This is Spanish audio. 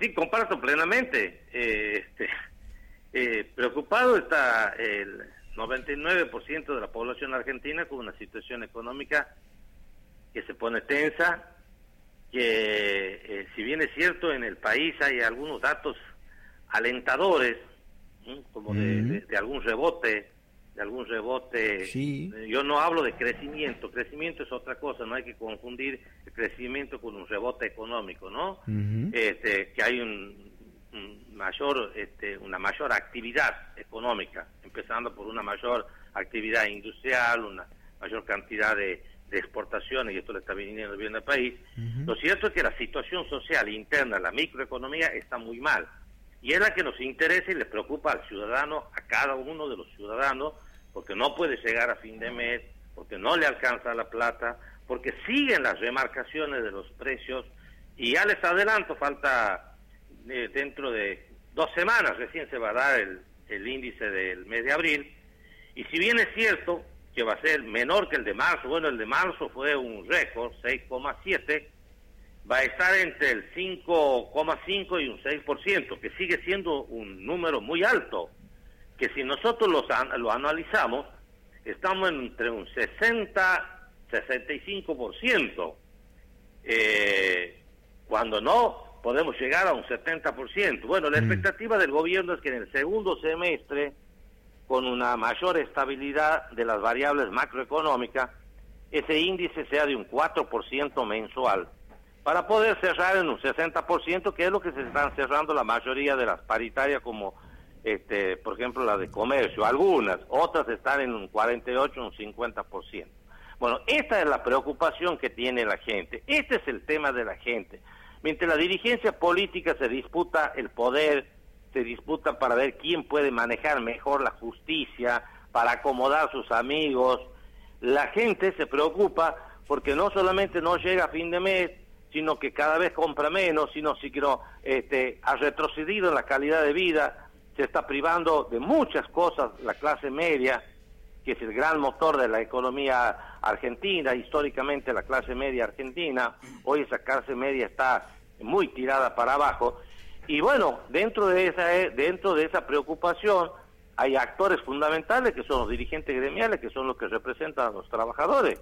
Sí, comparto plenamente. Eh, este, eh, preocupado está el 99% de la población argentina con una situación económica que se pone tensa, que eh, si bien es cierto en el país hay algunos datos alentadores, como de, algún rebote, de algún rebote. Eh, yo no hablo de crecimiento, crecimiento es otra cosa, no hay que confundir el crecimiento con un rebote económico, ¿no? este, que hay un, mayor, este, una mayor actividad económica, empezando por una mayor actividad industrial, una mayor cantidad de, de exportaciones, y esto le está viniendo bien al país. Lo cierto es que la situación social interna, la microeconomía, está muy mal y es la que nos interesa y le preocupa al ciudadano, a cada uno de los ciudadanos, porque no puede llegar a fin de mes, porque no le alcanza la plata, porque siguen las remarcaciones de los precios y ya les adelanto, falta eh, dentro de dos semanas recién se va a dar el, el índice del mes de abril y si bien es cierto que va a ser menor que el de marzo, bueno, el de marzo fue un récord, 6,7, va a estar entre el 5,5 y un 6%, que sigue siendo un número muy alto, que si nosotros los, lo analizamos, estamos entre un 60, 65%, eh, cuando no podemos llegar a un 70%. Bueno, la mm. expectativa del gobierno es que en el segundo semestre, con una mayor estabilidad de las variables macroeconómicas, ese índice sea de un 4% mensual para poder cerrar en un 60%, que es lo que se están cerrando la mayoría de las paritarias, como este, por ejemplo la de comercio, algunas, otras están en un 48, un 50%. Bueno, esta es la preocupación que tiene la gente, este es el tema de la gente. Mientras la dirigencia política se disputa el poder, se disputa para ver quién puede manejar mejor la justicia, para acomodar a sus amigos, la gente se preocupa porque no solamente no llega a fin de mes, sino que cada vez compra menos, sino que este, ha retrocedido en la calidad de vida, se está privando de muchas cosas la clase media, que es el gran motor de la economía argentina, históricamente la clase media argentina, hoy esa clase media está muy tirada para abajo, y bueno, dentro de esa, dentro de esa preocupación hay actores fundamentales que son los dirigentes gremiales, que son los que representan a los trabajadores.